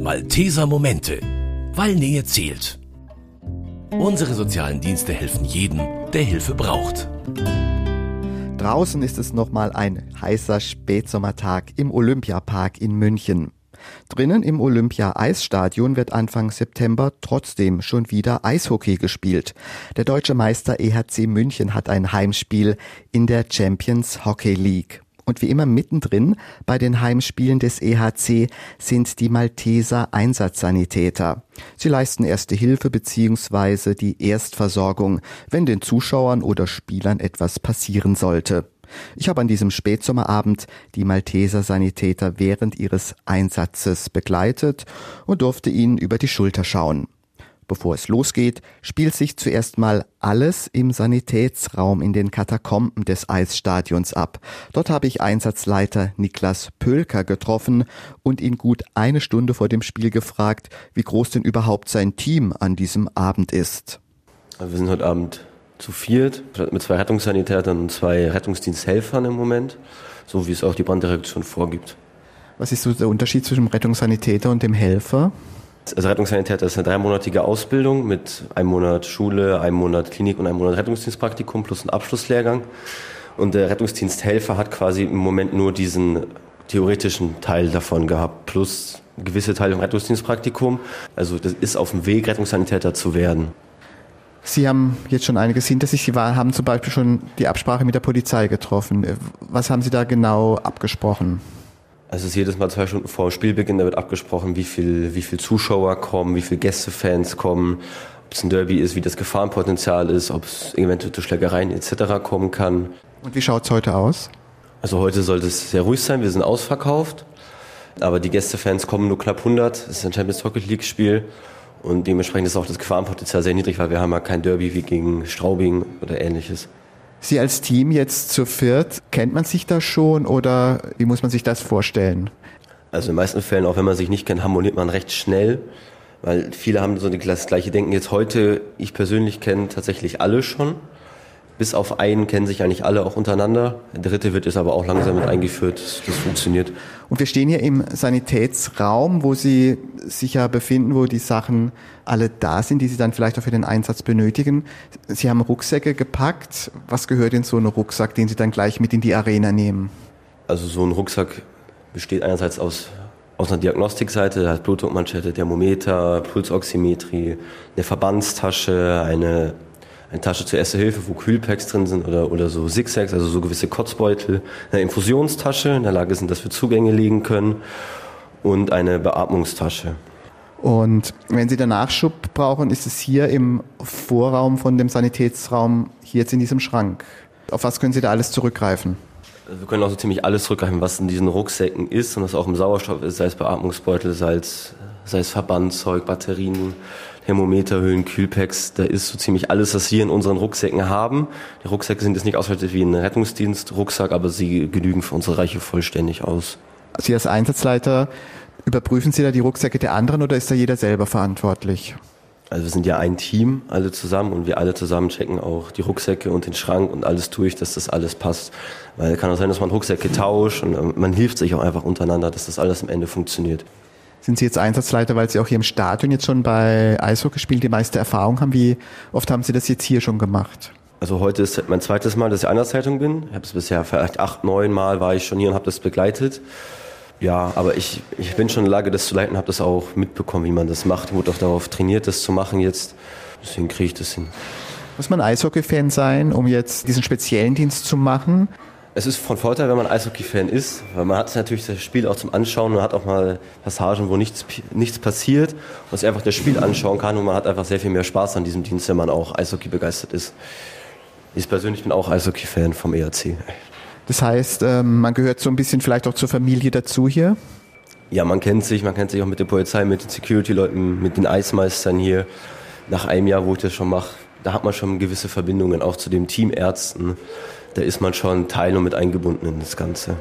Malteser Momente, weil Nähe zählt. Unsere sozialen Dienste helfen jedem, der Hilfe braucht. Draußen ist es nochmal ein heißer Spätsommertag im Olympiapark in München. Drinnen im Olympia-Eisstadion wird Anfang September trotzdem schon wieder Eishockey gespielt. Der deutsche Meister EHC München hat ein Heimspiel in der Champions Hockey League. Und wie immer mittendrin bei den Heimspielen des EHC sind die Malteser Einsatzsanitäter. Sie leisten erste Hilfe bzw. die Erstversorgung, wenn den Zuschauern oder Spielern etwas passieren sollte. Ich habe an diesem Spätsommerabend die Malteser Sanitäter während ihres Einsatzes begleitet und durfte ihnen über die Schulter schauen. Bevor es losgeht, spielt sich zuerst mal alles im Sanitätsraum in den Katakomben des Eisstadions ab. Dort habe ich Einsatzleiter Niklas Pölker getroffen und ihn gut eine Stunde vor dem Spiel gefragt, wie groß denn überhaupt sein Team an diesem Abend ist. Wir sind heute Abend zu viert, mit zwei Rettungssanitätern und zwei Rettungsdiensthelfern im Moment, so wie es auch die Branddirektion vorgibt. Was ist so der Unterschied zwischen dem Rettungssanitäter und dem Helfer? Also Rettungssanitäter ist eine dreimonatige Ausbildung mit einem Monat Schule, einem Monat Klinik und einem Monat Rettungsdienstpraktikum plus ein Abschlusslehrgang. Und der Rettungsdiensthelfer hat quasi im Moment nur diesen theoretischen Teil davon gehabt, plus gewisse Teile im Rettungsdienstpraktikum. Also das ist auf dem Weg, Rettungssanitäter zu werden. Sie haben jetzt schon einiges hinter sich. Sie war, haben zum Beispiel schon die Absprache mit der Polizei getroffen. Was haben Sie da genau abgesprochen? Also es ist jedes Mal zwei Stunden vor dem Spielbeginn, da wird abgesprochen, wie viel, wie viel Zuschauer kommen, wie viel Gästefans kommen, ob es ein Derby ist, wie das Gefahrenpotenzial ist, ob es eventuell zu Schlägereien etc. kommen kann. Und wie schaut es heute aus? Also heute sollte es sehr ruhig sein, wir sind ausverkauft, aber die Gästefans kommen nur knapp 100, es ist ein Champions Hockey League Spiel und dementsprechend ist auch das Gefahrenpotenzial sehr niedrig, weil wir haben ja kein Derby wie gegen Straubing oder ähnliches. Sie als Team jetzt zu viert, kennt man sich da schon oder wie muss man sich das vorstellen? Also in den meisten Fällen, auch wenn man sich nicht kennt, harmoniert man recht schnell, weil viele haben so das gleiche Denken. Jetzt heute, ich persönlich kenne tatsächlich alle schon. Bis auf einen kennen sich eigentlich alle auch untereinander. Der dritte wird jetzt aber auch langsam mit eingeführt. Das funktioniert. Und wir stehen hier im Sanitätsraum, wo Sie sich ja befinden, wo die Sachen alle da sind, die Sie dann vielleicht auch für den Einsatz benötigen. Sie haben Rucksäcke gepackt. Was gehört in so einen Rucksack, den Sie dann gleich mit in die Arena nehmen? Also so ein Rucksack besteht einerseits aus aus einer Diagnostikseite, da hat Blutdruckmanschette, Thermometer, Pulsoximetrie, eine Verbandstasche, eine eine Tasche zur Erste Hilfe, wo Kühlpacks drin sind oder, oder so Zigzags, also so gewisse Kotzbeutel, eine Infusionstasche, in der Lage sind, dass wir Zugänge legen können und eine Beatmungstasche. Und wenn Sie den Nachschub brauchen, ist es hier im Vorraum von dem Sanitätsraum, hier jetzt in diesem Schrank. Auf was können Sie da alles zurückgreifen? Also wir können auch so ziemlich alles zurückgreifen, was in diesen Rucksäcken ist und was auch im Sauerstoff ist, sei es Beatmungsbeutel, sei es, sei es Verbandzeug, Batterien, Thermometerhüllen, Kühlpacks, da ist so ziemlich alles, was wir in unseren Rucksäcken haben. Die Rucksäcke sind jetzt nicht ausgestattet wie ein Rettungsdienst-Rucksack, aber sie genügen für unsere Reiche vollständig aus. Sie als Einsatzleiter, überprüfen Sie da die Rucksäcke der anderen oder ist da jeder selber verantwortlich? Also wir sind ja ein Team, alle zusammen und wir alle zusammen checken auch die Rucksäcke und den Schrank und alles durch, dass das alles passt. Weil kann auch sein, dass man Rucksäcke tauscht und ähm, man hilft sich auch einfach untereinander, dass das alles am Ende funktioniert. Sind Sie jetzt Einsatzleiter, weil Sie auch hier im Stadion jetzt schon bei Eishockey spielen, die meiste Erfahrung haben? Wie oft haben Sie das jetzt hier schon gemacht? Also heute ist mein zweites Mal, dass ich Einsatzleitung bin. Ich habe es bisher vielleicht acht, neun Mal war ich schon hier und habe das begleitet. Ja, aber ich, ich bin schon in der Lage, das zu leiten, habe das auch mitbekommen, wie man das macht. Wurde auch darauf trainiert, das zu machen jetzt. Deswegen kriege ich das hin. Muss man Eishockey-Fan sein, um jetzt diesen speziellen Dienst zu machen? Es ist von Vorteil, wenn man Eishockey-Fan ist, weil man hat natürlich das Spiel auch zum Anschauen, man hat auch mal Passagen, wo nichts, nichts passiert und sich einfach das Spiel anschauen kann und man hat einfach sehr viel mehr Spaß an diesem Dienst, wenn man auch Eishockey begeistert ist. Ich persönlich bin auch Eishockey-Fan vom ERC. Das heißt, ähm, man gehört so ein bisschen vielleicht auch zur Familie dazu hier? Ja, man kennt sich, man kennt sich auch mit der Polizei, mit den Security-Leuten, mit den Eismeistern hier. Nach einem Jahr, wo ich das schon mache, da hat man schon gewisse Verbindungen auch zu den Teamärzten da ist man schon Teil und mit eingebunden in das Ganze.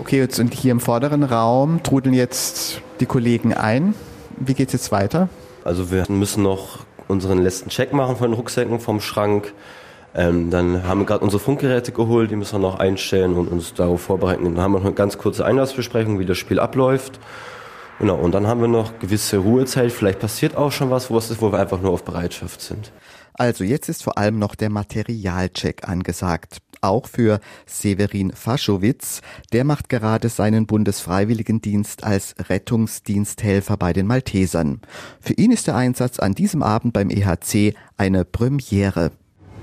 Okay, jetzt und hier im vorderen Raum trudeln jetzt die Kollegen ein. Wie geht es jetzt weiter? Also wir müssen noch unseren letzten Check machen von den Rucksäcken vom Schrank. Ähm, dann haben wir gerade unsere Funkgeräte geholt, die müssen wir noch einstellen und uns darauf vorbereiten. Dann haben wir noch eine ganz kurze Einlassbesprechung, wie das Spiel abläuft. Genau, und dann haben wir noch gewisse Ruhezeit. Vielleicht passiert auch schon was, wo es ist, wo wir einfach nur auf Bereitschaft sind. Also jetzt ist vor allem noch der Materialcheck angesagt. Auch für Severin Faschowitz. Der macht gerade seinen Bundesfreiwilligendienst als Rettungsdiensthelfer bei den Maltesern. Für ihn ist der Einsatz an diesem Abend beim EHC eine Premiere.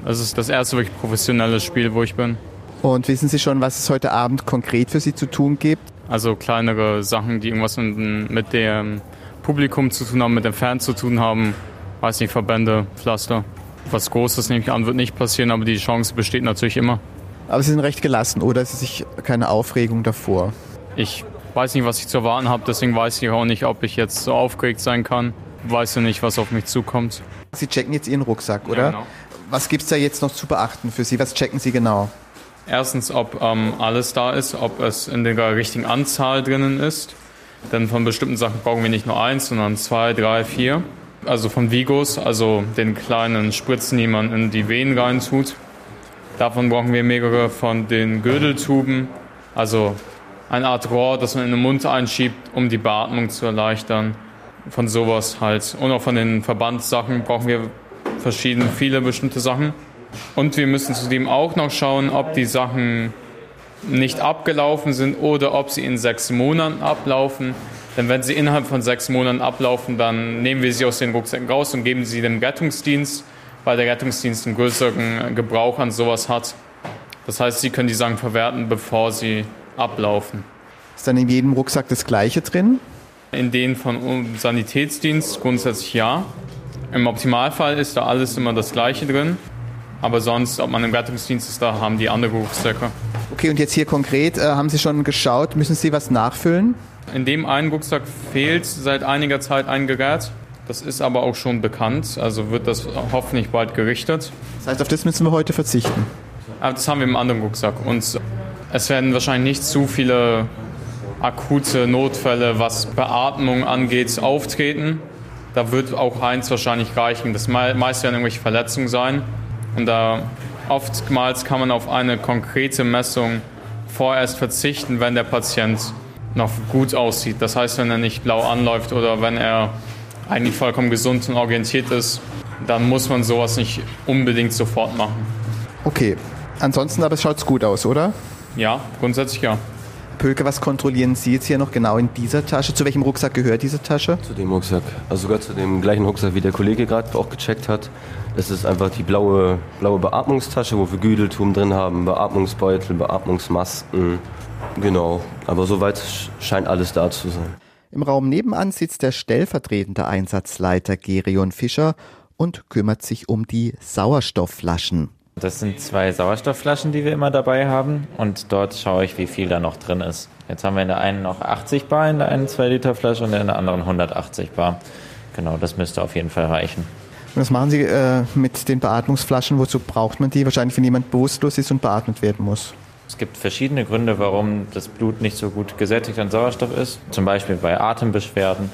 Es ist das erste wirklich professionelle Spiel, wo ich bin. Und wissen Sie schon, was es heute Abend konkret für Sie zu tun gibt? Also kleinere Sachen, die irgendwas mit, mit dem Publikum zu tun haben, mit dem Fan zu tun haben. Weiß nicht, Verbände, Pflaster. Was Großes nehme ich an, wird nicht passieren, aber die Chance besteht natürlich immer. Aber Sie sind recht gelassen, oder? Es ist sich keine Aufregung davor. Ich weiß nicht, was ich zu erwarten habe, deswegen weiß ich auch nicht, ob ich jetzt so aufgeregt sein kann. Weiß ja nicht, was auf mich zukommt. Sie checken jetzt Ihren Rucksack, oder? Ja, genau. Was gibt es da jetzt noch zu beachten für Sie? Was checken Sie genau? Erstens, ob ähm, alles da ist, ob es in der richtigen Anzahl drinnen ist. Denn von bestimmten Sachen brauchen wir nicht nur eins, sondern zwei, drei, vier. Also von Vigos, also den kleinen Spritzen, die man in die Venen reintut. Davon brauchen wir mehrere von den Gürteltuben, also eine Art Rohr, das man in den Mund einschiebt, um die Beatmung zu erleichtern. Von sowas halt. Und auch von den Verbandssachen brauchen wir verschiedene, viele bestimmte Sachen. Und wir müssen zudem auch noch schauen, ob die Sachen nicht abgelaufen sind oder ob sie in sechs Monaten ablaufen. Denn wenn sie innerhalb von sechs Monaten ablaufen, dann nehmen wir sie aus den Rucksäcken raus und geben sie dem Rettungsdienst, weil der Rettungsdienst einen größeren Gebrauch an sowas hat. Das heißt, sie können die Sachen verwerten, bevor sie ablaufen. Ist dann in jedem Rucksack das Gleiche drin? In denen von Sanitätsdienst grundsätzlich ja. Im Optimalfall ist da alles immer das Gleiche drin. Aber sonst, ob man im Rettungsdienst ist, da haben die andere Rucksäcke. Okay, und jetzt hier konkret, äh, haben Sie schon geschaut, müssen Sie was nachfüllen? In dem einen Rucksack fehlt seit einiger Zeit ein Gerät. Das ist aber auch schon bekannt, also wird das hoffentlich bald gerichtet. Das heißt, auf das müssen wir heute verzichten. Aber das haben wir im anderen Rucksack. Und es werden wahrscheinlich nicht zu viele akute Notfälle, was Beatmung angeht, auftreten. Da wird auch eins wahrscheinlich reichen. Das meiste werden irgendwelche Verletzungen sein. Und da oftmals kann man auf eine konkrete Messung vorerst verzichten, wenn der Patient noch gut aussieht. Das heißt, wenn er nicht blau anläuft oder wenn er eigentlich vollkommen gesund und orientiert ist, dann muss man sowas nicht unbedingt sofort machen. Okay, ansonsten aber es schaut gut aus, oder? Ja, grundsätzlich ja. Pölke, was kontrollieren Sie jetzt hier noch genau in dieser Tasche? Zu welchem Rucksack gehört diese Tasche? Zu dem Rucksack. Also sogar zu dem gleichen Rucksack, wie der Kollege gerade auch gecheckt hat. Das ist einfach die blaue, blaue Beatmungstasche, wo wir Güdeltum drin haben, Beatmungsbeutel, Beatmungsmasken. Genau. Aber soweit scheint alles da zu sein. Im Raum nebenan sitzt der stellvertretende Einsatzleiter Gerion Fischer und kümmert sich um die Sauerstoffflaschen. Das sind zwei Sauerstoffflaschen, die wir immer dabei haben. Und dort schaue ich, wie viel da noch drin ist. Jetzt haben wir in der einen noch 80 Bar, in der einen 2 Liter Flasche und in der anderen 180 Bar. Genau, das müsste auf jeden Fall reichen. Was machen Sie äh, mit den Beatmungsflaschen? Wozu braucht man die? Wahrscheinlich, wenn jemand bewusstlos ist und beatmet werden muss. Es gibt verschiedene Gründe, warum das Blut nicht so gut gesättigt an Sauerstoff ist. Zum Beispiel bei Atembeschwerden.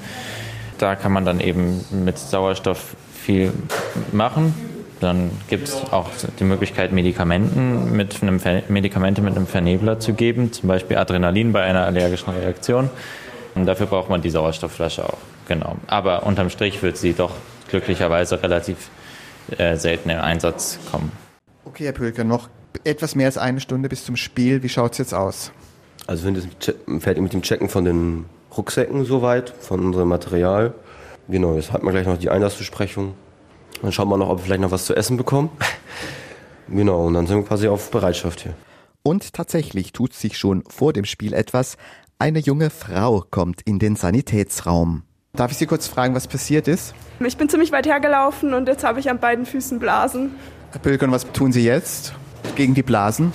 Da kann man dann eben mit Sauerstoff viel machen. Dann gibt es auch die Möglichkeit, Medikamenten mit einem Medikamente mit einem Vernebler zu geben, zum Beispiel Adrenalin bei einer allergischen Reaktion. Und dafür braucht man die Sauerstoffflasche auch. Genau. Aber unterm Strich wird sie doch glücklicherweise relativ äh, selten in Einsatz kommen. Okay, Herr Pölker, noch etwas mehr als eine Stunde bis zum Spiel. Wie schaut es jetzt aus? Also wir sind fertig mit dem Checken von den Rucksäcken soweit, von unserem Material. Genau, jetzt hat man gleich noch die Einlassbesprechung. Dann schauen wir noch, ob wir vielleicht noch was zu essen bekommen. genau, und dann sind wir quasi auf Bereitschaft hier. Und tatsächlich tut sich schon vor dem Spiel etwas. Eine junge Frau kommt in den Sanitätsraum. Darf ich Sie kurz fragen, was passiert ist? Ich bin ziemlich weit hergelaufen und jetzt habe ich an beiden Füßen Blasen. Herr Pölkern, was tun Sie jetzt gegen die Blasen?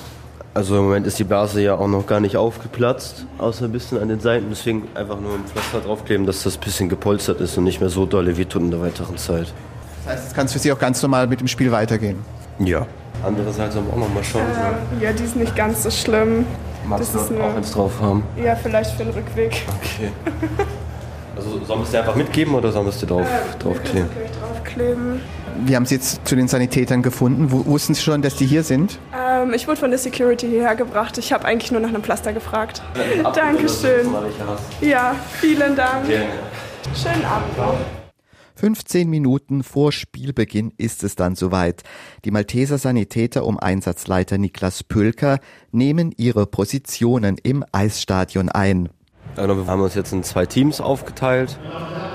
Also im Moment ist die Blase ja auch noch gar nicht aufgeplatzt, außer ein bisschen an den Seiten. Deswegen einfach nur ein Pflaster draufkleben, dass das ein bisschen gepolstert ist und nicht mehr so dolle wie tut in der weiteren Zeit. Das heißt, jetzt kann es für Sie auch ganz normal mit dem Spiel weitergehen? Ja. Andererseits aber auch noch mal schauen. Äh, ja, die ist nicht ganz so schlimm. Magst das du ist auch nur, eins drauf haben? ja, vielleicht für den Rückweg. Okay. Also sollen wir es dir einfach mitgeben oder sollen wir es dir drauf, draufkleben? draufkleben. Wie haben Sie jetzt zu den Sanitätern gefunden? W wussten Sie schon, dass die hier sind? Ähm, ich wurde von der Security hierher gebracht. Ich habe eigentlich nur nach einem Pflaster gefragt. Dankeschön. Ja, vielen Dank. Gerne. Schönen Abend noch. 15 Minuten vor Spielbeginn ist es dann soweit. Die Malteser Sanitäter um Einsatzleiter Niklas Pülker nehmen ihre Positionen im Eisstadion ein. Also wir haben uns jetzt in zwei Teams aufgeteilt.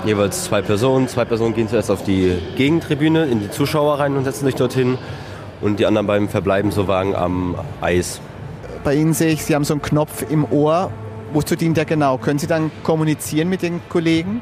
Jeweils zwei Personen. Zwei Personen gehen zuerst auf die Gegentribüne, in die Zuschauer rein und setzen sich dorthin. Und die anderen beiden verbleiben so Wagen am Eis. Bei Ihnen sehe ich, Sie haben so einen Knopf im Ohr. Wozu dient der genau? Können Sie dann kommunizieren mit den Kollegen?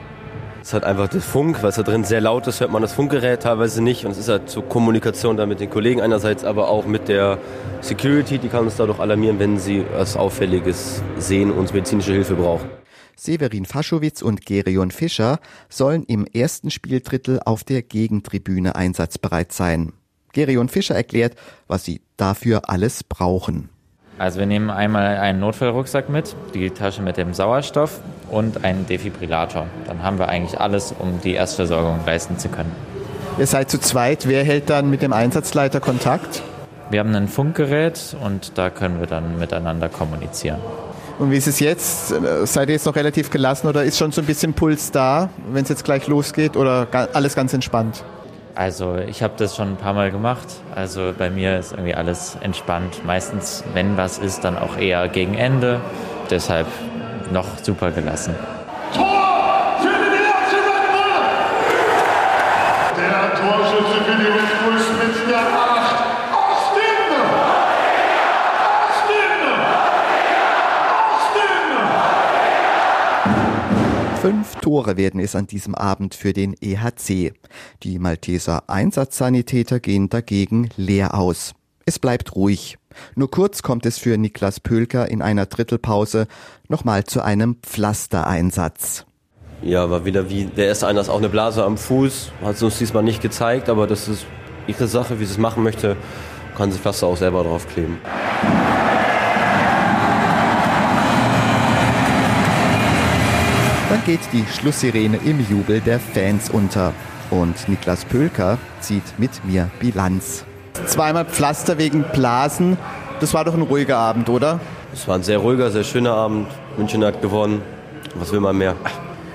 Es hat einfach das Funk, weil es da drin sehr laut ist, hört man das Funkgerät teilweise nicht. Und es ist halt zur Kommunikation dann mit den Kollegen einerseits, aber auch mit der Security, die kann uns dadurch alarmieren, wenn sie was Auffälliges sehen und medizinische Hilfe brauchen. Severin Faschowitz und Gerion Fischer sollen im ersten Spieldrittel auf der Gegentribüne einsatzbereit sein. Gerion Fischer erklärt, was sie dafür alles brauchen. Also wir nehmen einmal einen Notfallrucksack mit, die Tasche mit dem Sauerstoff und einen Defibrillator. Dann haben wir eigentlich alles, um die Erstversorgung leisten zu können. Ihr seid zu zweit. Wer hält dann mit dem Einsatzleiter Kontakt? Wir haben ein Funkgerät und da können wir dann miteinander kommunizieren. Und wie ist es jetzt? Seid ihr jetzt noch relativ gelassen oder ist schon so ein bisschen Puls da, wenn es jetzt gleich losgeht oder alles ganz entspannt? Also ich habe das schon ein paar Mal gemacht. Also bei mir ist irgendwie alles entspannt. Meistens, wenn was ist, dann auch eher gegen Ende. Deshalb noch super gelassen. Tor für den ersten Red Bull! Der Torschütze für die Red Bulls mit der 8. Austin! Austin! Austin! Fünf Tore werden es an diesem Abend für den EHC. Die Malteser Einsatzsanitäter gehen dagegen leer aus. Es bleibt ruhig. Nur kurz kommt es für Niklas Pölker in einer Drittelpause nochmal zu einem Pflastereinsatz. Ja, war wieder wie der erste Einsatz auch eine Blase am Fuß. Hat es uns diesmal nicht gezeigt, aber das ist ihre Sache, wie sie es machen möchte. Kann sie Pflaster auch selber draufkleben. Dann geht die Schlusssirene im Jubel der Fans unter. Und Niklas Pölker zieht mit mir Bilanz. Zweimal Pflaster wegen Blasen. Das war doch ein ruhiger Abend, oder? Es war ein sehr ruhiger, sehr schöner Abend. München hat gewonnen. Was will man mehr?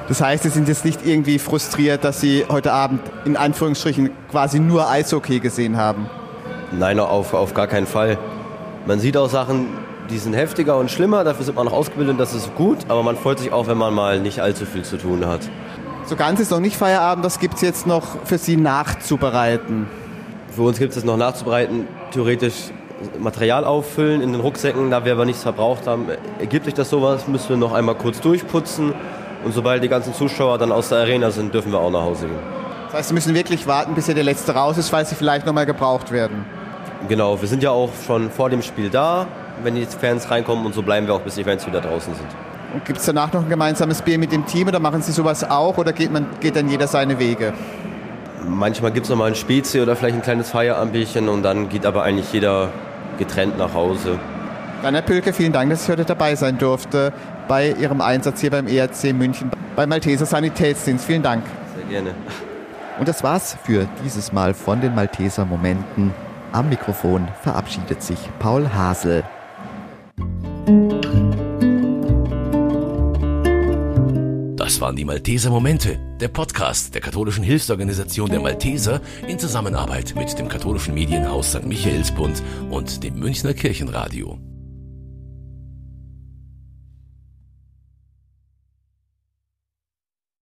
Das heißt, Sie sind jetzt nicht irgendwie frustriert, dass Sie heute Abend in Anführungsstrichen quasi nur Eishockey gesehen haben? Nein, auf, auf gar keinen Fall. Man sieht auch Sachen, die sind heftiger und schlimmer. Dafür sind man noch ausgebildet, das ist gut. Aber man freut sich auch, wenn man mal nicht allzu viel zu tun hat. So ganz ist noch nicht Feierabend, das gibt es jetzt noch für Sie nachzubereiten. Für uns gibt es noch nachzubereiten, theoretisch Material auffüllen in den Rucksäcken, da wir aber nichts verbraucht haben. Ergibt sich das sowas, müssen wir noch einmal kurz durchputzen. Und sobald die ganzen Zuschauer dann aus der Arena sind, dürfen wir auch nach Hause gehen. Das heißt, Sie müssen wirklich warten, bis hier der letzte raus ist, weil Sie vielleicht nochmal gebraucht werden. Genau, wir sind ja auch schon vor dem Spiel da, wenn die Fans reinkommen und so bleiben wir auch, bis die Fans wieder draußen sind. Und gibt es danach noch ein gemeinsames Bier mit dem Team oder machen Sie sowas auch oder geht, man, geht dann jeder seine Wege? Manchmal gibt es noch mal ein Spezi oder vielleicht ein kleines Feierabendbierchen und dann geht aber eigentlich jeder getrennt nach Hause. Herr Pülke, vielen Dank, dass ich heute dabei sein durfte bei Ihrem Einsatz hier beim ERC München, beim Malteser Sanitätsdienst. Vielen Dank. Sehr gerne. Und das war's für dieses Mal von den Malteser Momenten. Am Mikrofon verabschiedet sich Paul Hasel. Das waren die Malteser Momente, der Podcast der katholischen Hilfsorganisation der Malteser in Zusammenarbeit mit dem katholischen Medienhaus St. Michaelsbund und dem Münchner Kirchenradio.